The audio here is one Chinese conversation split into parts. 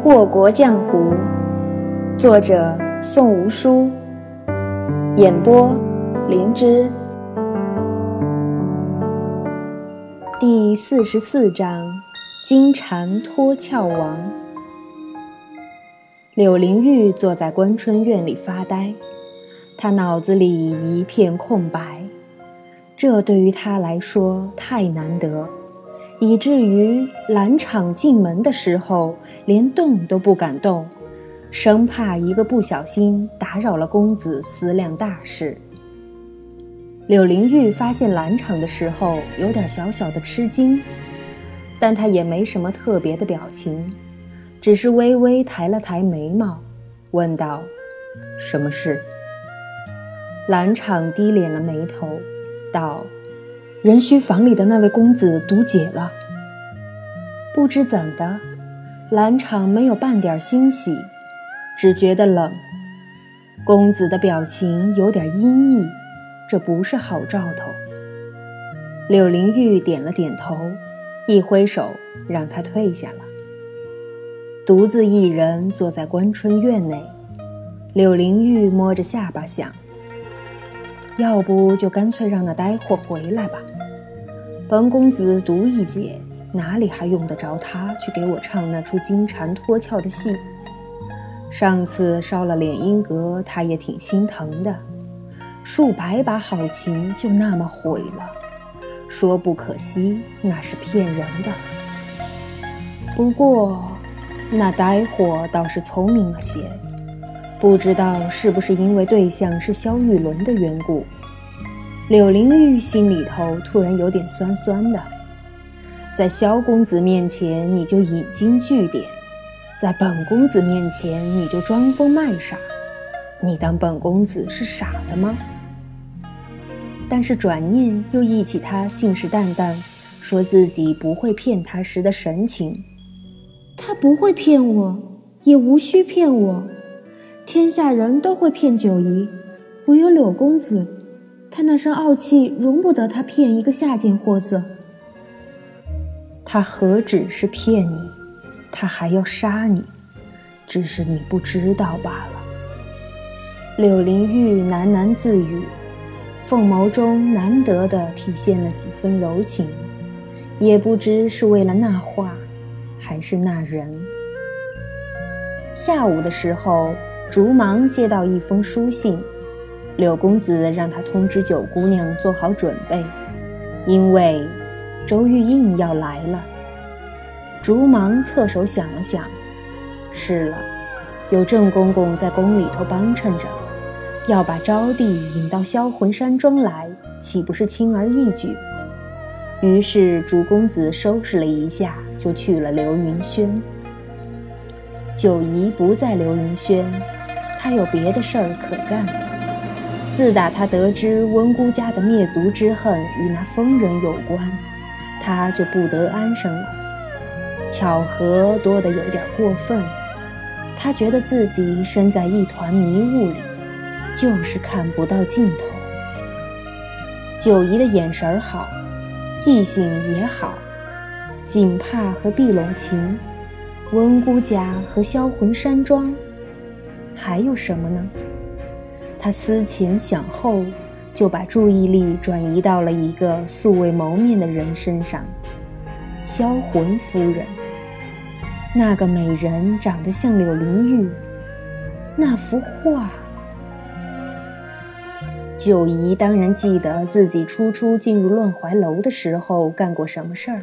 祸国江湖，作者宋无书，演播灵芝。第四十四章：金蝉脱壳王。柳灵玉坐在关春院里发呆，他脑子里一片空白，这对于他来说太难得。以至于兰场进门的时候，连动都不敢动，生怕一个不小心打扰了公子思量大事。柳灵玉发现兰场的时候，有点小小的吃惊，但她也没什么特别的表情，只是微微抬了抬眉毛，问道：“什么事？”兰场低敛了眉头，道。壬须房里的那位公子毒解了，不知怎的，兰场没有半点欣喜，只觉得冷。公子的表情有点阴翳，这不是好兆头。柳灵玉点了点头，一挥手让他退下了。独自一人坐在关春院内，柳灵玉摸着下巴想。要不就干脆让那呆货回来吧。本公子独一解，哪里还用得着他去给我唱那出金蝉脱壳的戏？上次烧了敛阴阁，他也挺心疼的。数百把好琴就那么毁了，说不可惜，那是骗人的。不过，那呆货倒是聪明了些。不知道是不是因为对象是萧玉伦的缘故，柳灵玉心里头突然有点酸酸的。在萧公子面前你就引经据典，在本公子面前你就装疯卖傻，你当本公子是傻的吗？但是转念又忆起他信誓旦旦说自己不会骗他时的神情，他不会骗我，也无需骗我。天下人都会骗九姨，唯有柳公子，他那身傲气容不得他骗一个下贱货色。他何止是骗你，他还要杀你，只是你不知道罢了。柳灵玉喃喃自语，凤眸中难得的体现了几分柔情，也不知是为了那话，还是那人。下午的时候。竹芒接到一封书信，柳公子让他通知九姑娘做好准备，因为周玉印要来了。竹芒侧手想了想，是了，有郑公公在宫里头帮衬着，要把招娣引到销魂山庄来，岂不是轻而易举？于是竹公子收拾了一下，就去了流云轩。九姨不在流云轩。他有别的事儿可干。自打他得知温姑家的灭族之恨与那疯人有关，他就不得安生了。巧合多得有点过分，他觉得自己身在一团迷雾里，就是看不到尽头。九姨的眼神好，记性也好，锦帕和碧龙琴，温姑家和销魂山庄。还有什么呢？他思前想后，就把注意力转移到了一个素未谋面的人身上——销魂夫人。那个美人长得像柳灵玉，那幅画。九姨当然记得自己初初进入乱怀楼的时候干过什么事儿。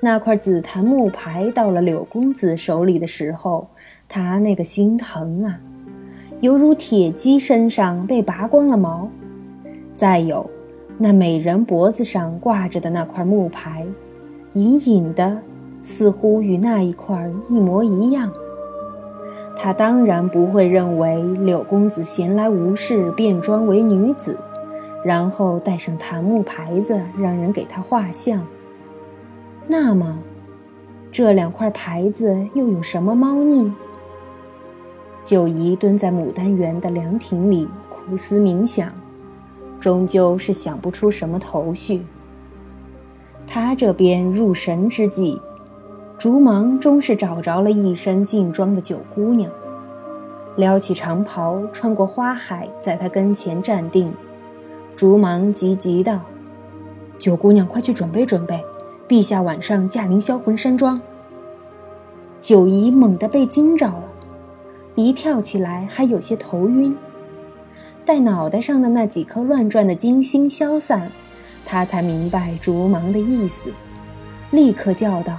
那块紫檀木牌到了柳公子手里的时候。他那个心疼啊，犹如铁鸡身上被拔光了毛。再有，那美人脖子上挂着的那块木牌，隐隐的似乎与那一块一模一样。他当然不会认为柳公子闲来无事变装为女子，然后带上檀木牌子让人给他画像。那么，这两块牌子又有什么猫腻？九姨蹲在牡丹园的凉亭里苦思冥想，终究是想不出什么头绪。他这边入神之际，竹芒终是找着了一身劲装的九姑娘，撩起长袍，穿过花海，在她跟前站定。竹芒急急道：“九姑娘，快去准备准备，陛下晚上驾临销魂山庄。”九姨猛地被惊着了，一跳起来还有些头晕。待脑袋上的那几颗乱转的金星消散，他才明白竹芒的意思，立刻叫道：“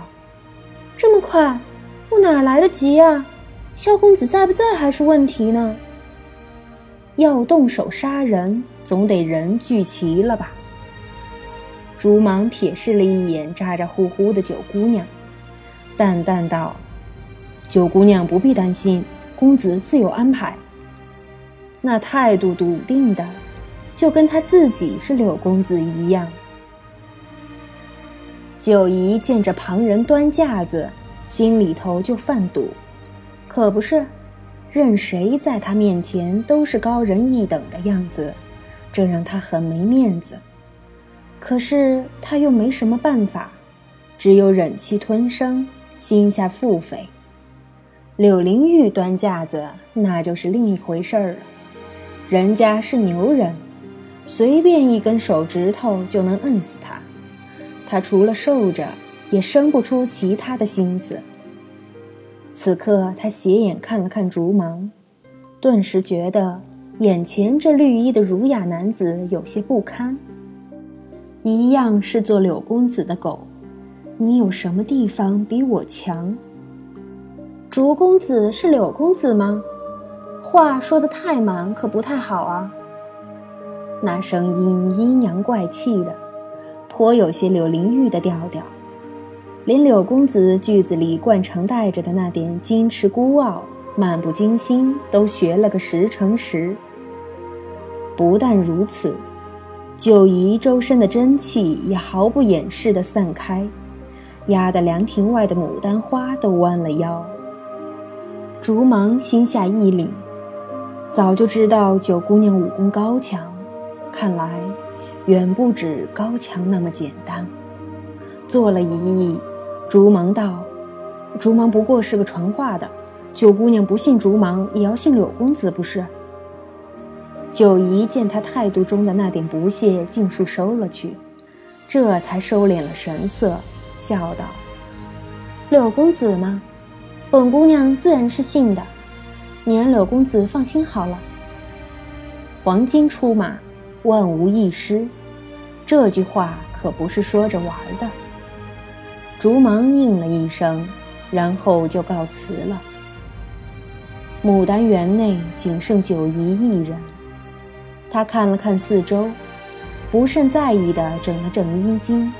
这么快，我哪来得及啊？萧公子在不在还是问题呢？要动手杀人，总得人聚齐了吧？”竹芒瞥视了一眼咋咋呼呼的九姑娘，淡淡道。九姑娘不必担心，公子自有安排。那态度笃定的，就跟他自己是柳公子一样。九姨见着旁人端架子，心里头就犯堵，可不是，任谁在他面前都是高人一等的样子，这让他很没面子。可是他又没什么办法，只有忍气吞声，心下腹诽。柳灵玉端架子，那就是另一回事儿了。人家是牛人，随便一根手指头就能摁死他。他除了受着，也生不出其他的心思。此刻，他斜眼看了看竹芒，顿时觉得眼前这绿衣的儒雅男子有些不堪。一样是做柳公子的狗，你有什么地方比我强？竹公子是柳公子吗？话说的太满，可不太好啊。那声音阴阳怪气的，颇有些柳灵玉的调调，连柳公子句子里惯常带着的那点矜持孤傲、漫不经心，都学了个十成十。不但如此，九姨周身的真气也毫不掩饰地散开，压得凉亭外的牡丹花都弯了腰。竹芒心下一凛，早就知道九姑娘武功高强，看来远不止高强那么简单。做了一揖，竹芒道：“竹芒不过是个传话的，九姑娘不信竹芒，也要信柳公子，不是？”九姨见他态度中的那点不屑尽数收了去，这才收敛了神色，笑道：“柳公子吗？”本姑娘自然是信的，你让柳公子放心好了。黄金出马，万无一失，这句话可不是说着玩的。竹芒应了一声，然后就告辞了。牡丹园内仅剩九姨一人，她看了看四周，不甚在意的整了整衣襟，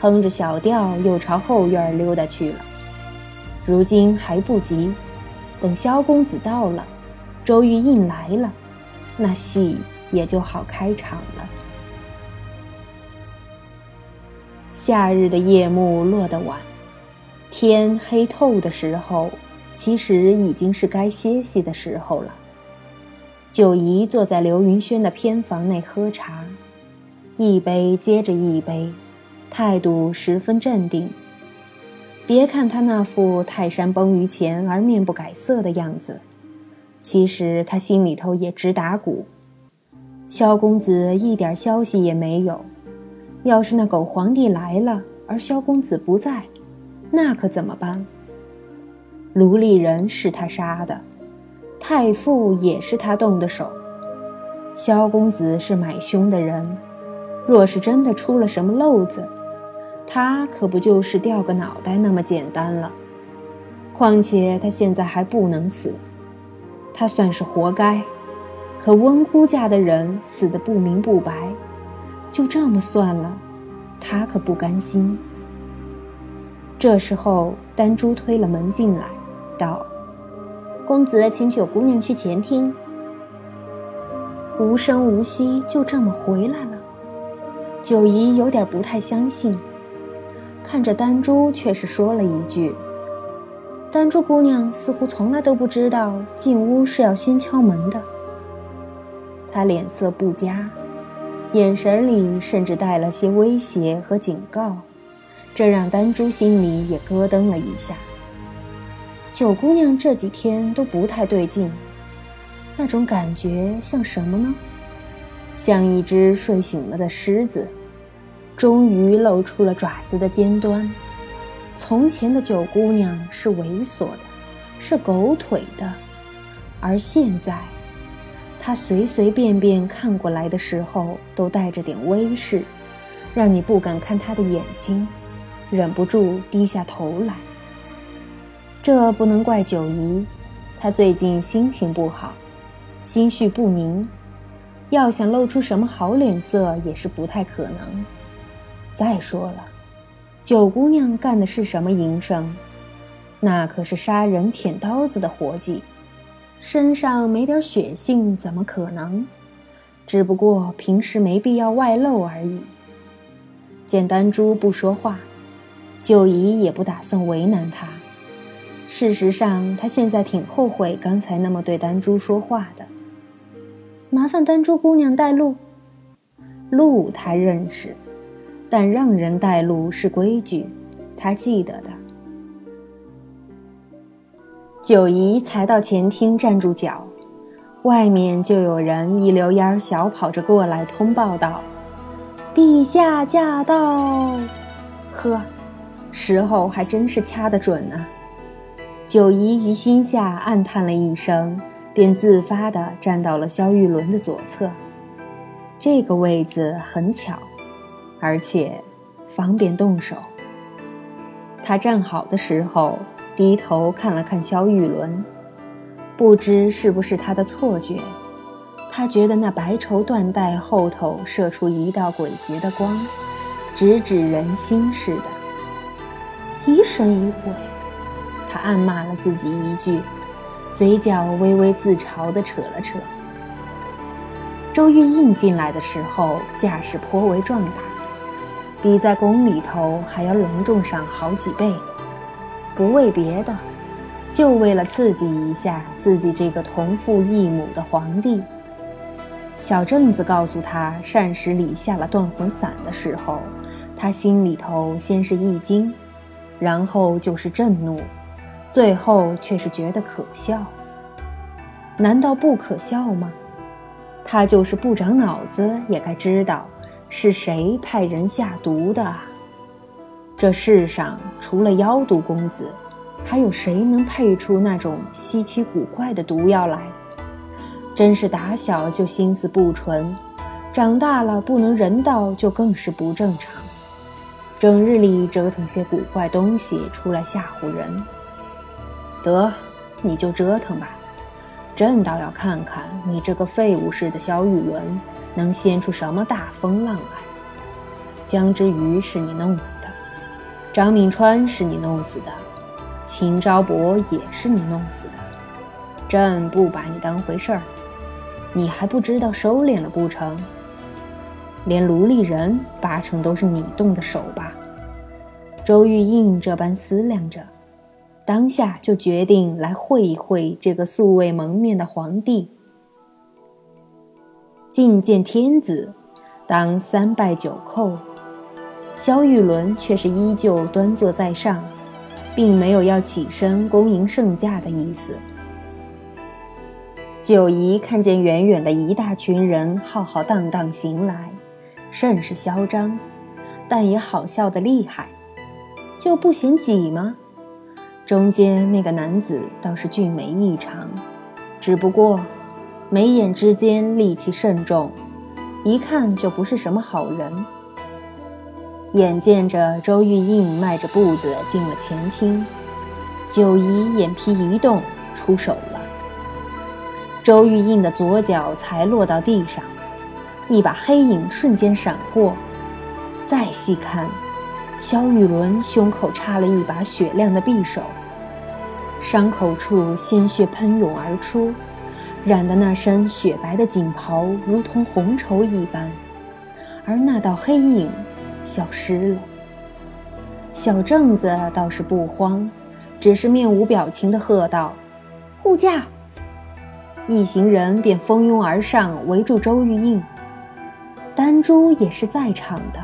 哼着小调，又朝后院溜达去了。如今还不急，等萧公子到了，周玉印来了，那戏也就好开场了。夏日的夜幕落得晚，天黑透的时候，其实已经是该歇息的时候了。九姨坐在刘云轩的偏房内喝茶，一杯接着一杯，态度十分镇定。别看他那副泰山崩于前而面不改色的样子，其实他心里头也直打鼓。萧公子一点消息也没有，要是那狗皇帝来了，而萧公子不在，那可怎么办？卢丽人是他杀的，太傅也是他动的手，萧公子是买凶的人，若是真的出了什么漏子。他可不就是掉个脑袋那么简单了？况且他现在还不能死，他算是活该。可温姑家的人死得不明不白，就这么算了，他可不甘心。这时候，丹珠推了门进来，道：“公子请九姑娘去前厅。”无声无息就这么回来了。九姨有点不太相信。看着丹珠，却是说了一句：“丹珠姑娘似乎从来都不知道进屋是要先敲门的。”她脸色不佳，眼神里甚至带了些威胁和警告，这让丹珠心里也咯噔了一下。九姑娘这几天都不太对劲，那种感觉像什么呢？像一只睡醒了的狮子，终于露出了爪子的尖端。从前的九姑娘是猥琐的，是狗腿的，而现在，她随随便便看过来的时候，都带着点威势，让你不敢看她的眼睛，忍不住低下头来。这不能怪九姨，她最近心情不好，心绪不宁，要想露出什么好脸色也是不太可能。再说了，九姑娘干的是什么营生？那可是杀人舔刀子的活计，身上没点血性怎么可能？只不过平时没必要外露而已。见丹珠不说话，九姨也不打算为难她。事实上，他现在挺后悔刚才那么对丹珠说话的。麻烦丹珠姑娘带路。路他认识，但让人带路是规矩，他记得的。九姨才到前厅站住脚，外面就有人一溜烟儿小跑着过来通报道：“陛下驾到！”呵，时候还真是掐得准呢。九姨于心下暗叹了一声，便自发地站到了萧玉伦的左侧。这个位子很巧，而且方便动手。他站好的时候，低头看了看萧玉伦，不知是不是他的错觉，他觉得那白绸缎带后头射出一道诡谲的光，直指人心似的，疑神疑鬼。他暗骂了自己一句，嘴角微微自嘲地扯了扯。周玉印进来的时候，架势颇为壮大，比在宫里头还要隆重上好几倍。不为别的，就为了刺激一下自己这个同父异母的皇帝。小正子告诉他膳食里下了断魂散的时候，他心里头先是一惊，然后就是震怒。最后却是觉得可笑，难道不可笑吗？他就是不长脑子，也该知道是谁派人下毒的。这世上除了妖毒公子，还有谁能配出那种稀奇古怪的毒药来？真是打小就心思不纯，长大了不能人道，就更是不正常。整日里折腾些古怪东西出来吓唬人。得，你就折腾吧，朕倒要看看你这个废物似的萧玉伦能掀出什么大风浪来。江之鱼是你弄死的，张敏川是你弄死的，秦昭伯也是你弄死的。朕不把你当回事儿，你还不知道收敛了不成？连卢丽人八成都是你动的手吧？周玉印这般思量着。当下就决定来会一会这个素未蒙面的皇帝。觐见天子，当三拜九叩。萧玉伦却是依旧端坐在上，并没有要起身恭迎圣驾的意思。九姨看见远远的一大群人浩浩荡荡行来，甚是嚣张，但也好笑的厉害，就不嫌挤吗？中间那个男子倒是俊美异常，只不过眉眼之间戾气甚重，一看就不是什么好人。眼见着周玉印迈着步子进了前厅，九姨眼皮一动，出手了。周玉印的左脚才落到地上，一把黑影瞬间闪过，再细看。萧玉伦胸口插了一把雪亮的匕首，伤口处鲜血喷涌而出，染得那身雪白的锦袍如同红绸一般，而那道黑影消失了。小正子倒是不慌，只是面无表情地喝道：“护驾！”一行人便蜂拥而上，围住周玉印。丹珠也是在场的。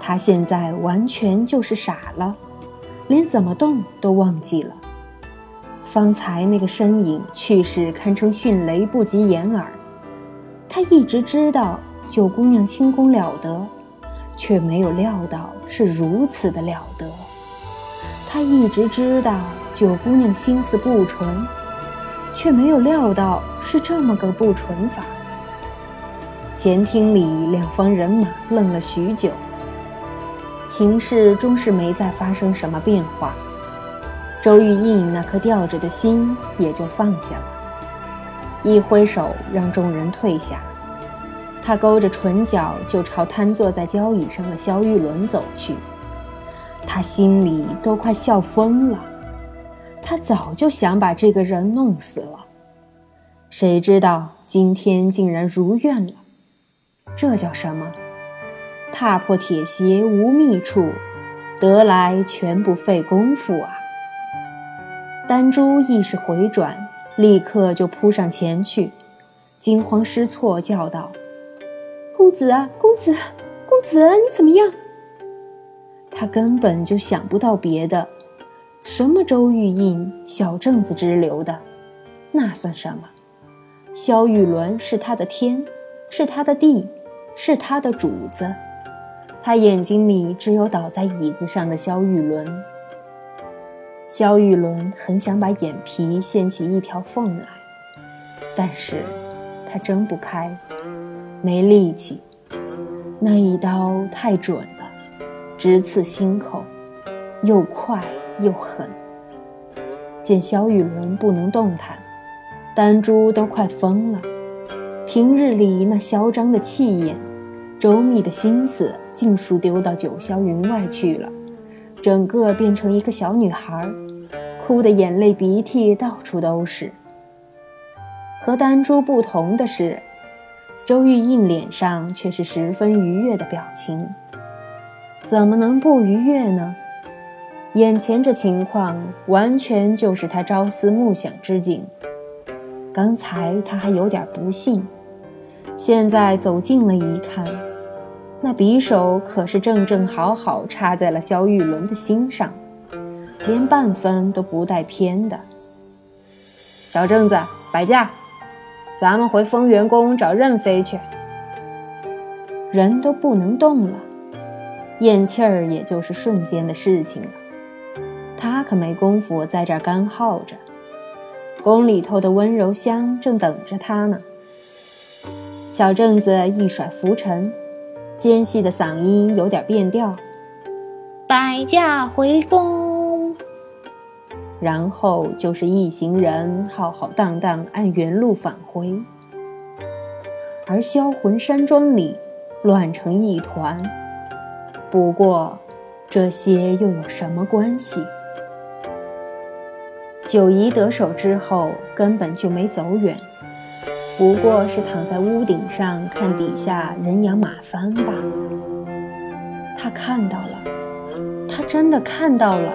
他现在完全就是傻了，连怎么动都忘记了。方才那个身影去世，堪称迅雷不及掩耳。他一直知道九姑娘轻功了得，却没有料到是如此的了得。他一直知道九姑娘心思不纯，却没有料到是这么个不纯法。前厅里两方人马愣了许久。情势终是没再发生什么变化，周玉印那颗吊着的心也就放下了，一挥手让众人退下，他勾着唇角就朝瘫坐在交椅上的萧玉伦走去，他心里都快笑疯了，他早就想把这个人弄死了，谁知道今天竟然如愿了，这叫什么？踏破铁鞋无觅处，得来全不费功夫啊！丹珠意识回转，立刻就扑上前去，惊慌失措叫道：“公子啊，公子，公子，你怎么样？”他根本就想不到别的，什么周玉印、小正子之流的，那算什么？萧玉伦是他的天，是他的地，是他的主子。他眼睛里只有倒在椅子上的萧玉伦。萧玉伦很想把眼皮掀起一条缝来，但是他睁不开，没力气。那一刀太准了，直刺心口，又快又狠。见萧玉伦不能动弹，丹珠都快疯了。平日里那嚣张的气焰，周密的心思。尽数丢到九霄云外去了，整个变成一个小女孩，哭得眼泪鼻涕到处都是。和丹珠不同的是，周玉印脸上却是十分愉悦的表情。怎么能不愉悦呢？眼前这情况完全就是他朝思暮想之景。刚才他还有点不信，现在走近了一看。那匕首可是正正好好插在了萧玉伦的心上，连半分都不带偏的。小正子，摆架，咱们回丰源宫找任妃去。人都不能动了，咽气儿也就是瞬间的事情了。他可没工夫在这儿干耗着，宫里头的温柔香正等着他呢。小正子一甩拂尘。尖细的嗓音有点变调，摆驾回宫，然后就是一行人浩浩荡荡按原路返回，而销魂山庄里乱成一团。不过，这些又有什么关系？九姨得手之后，根本就没走远。不过是躺在屋顶上看底下人仰马翻罢了。他看到了，他真的看到了。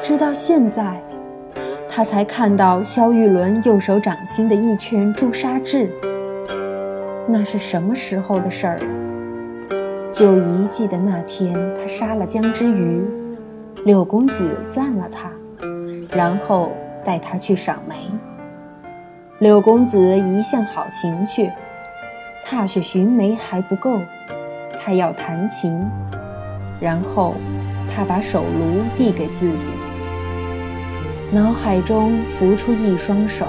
直到现在，他才看到萧玉伦右手掌心的一圈朱砂痣。那是什么时候的事儿？九姨记得那天他杀了江之鱼，柳公子赞了他，然后带他去赏梅。柳公子一向好情趣，踏雪寻梅还不够，他要弹琴。然后，他把手炉递给自己，脑海中浮出一双手，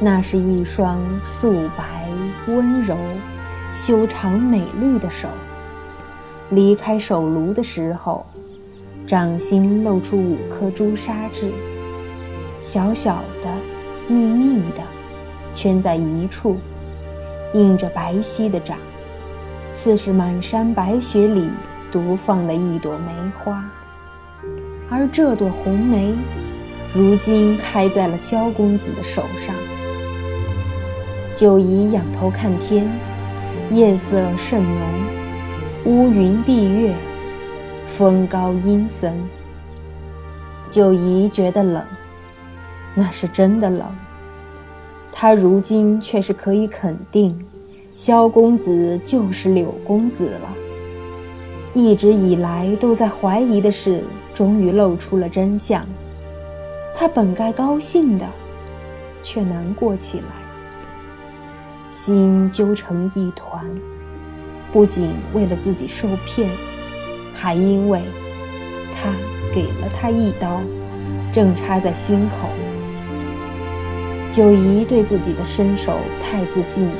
那是一双素白、温柔、修长、美丽的手。离开手炉的时候，掌心露出五颗朱砂痣，小小的。密密的圈在一处，映着白皙的掌，似是满山白雪里独放的一朵梅花。而这朵红梅，如今开在了萧公子的手上。九姨仰头看天，夜色甚浓，乌云蔽月，风高阴森。九姨觉得冷。那是真的冷。他如今却是可以肯定，萧公子就是柳公子了。一直以来都在怀疑的事，终于露出了真相。他本该高兴的，却难过起来，心揪成一团。不仅为了自己受骗，还因为他给了他一刀，正插在心口。九姨对自己的身手太自信了，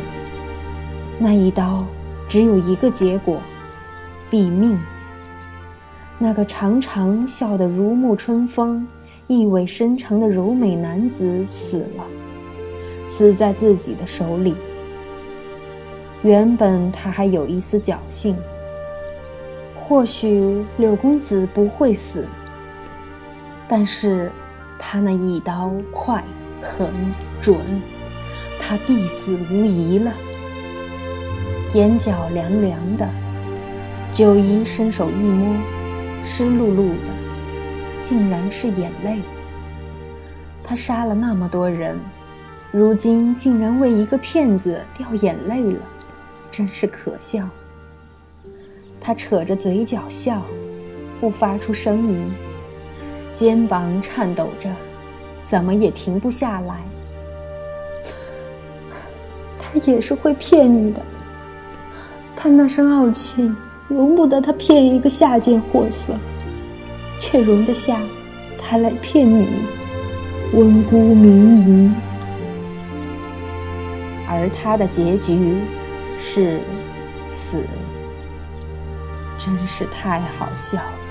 那一刀只有一个结果。毙命。那个常常笑得如沐春风、意味深长的柔美男子死了，死在自己的手里。原本他还有一丝侥幸，或许柳公子不会死。但是，他那一刀快、狠、准，他必死无疑了。眼角凉凉的。九姨伸手一摸，湿漉漉的，竟然是眼泪。他杀了那么多人，如今竟然为一个骗子掉眼泪了，真是可笑。他扯着嘴角笑，不发出声音，肩膀颤抖着，怎么也停不下来。他也是会骗你的，他那身傲气。容不得他骗一个下贱货色，却容得下他来骗你，温姑明仪。而他的结局是死，真是太好笑了。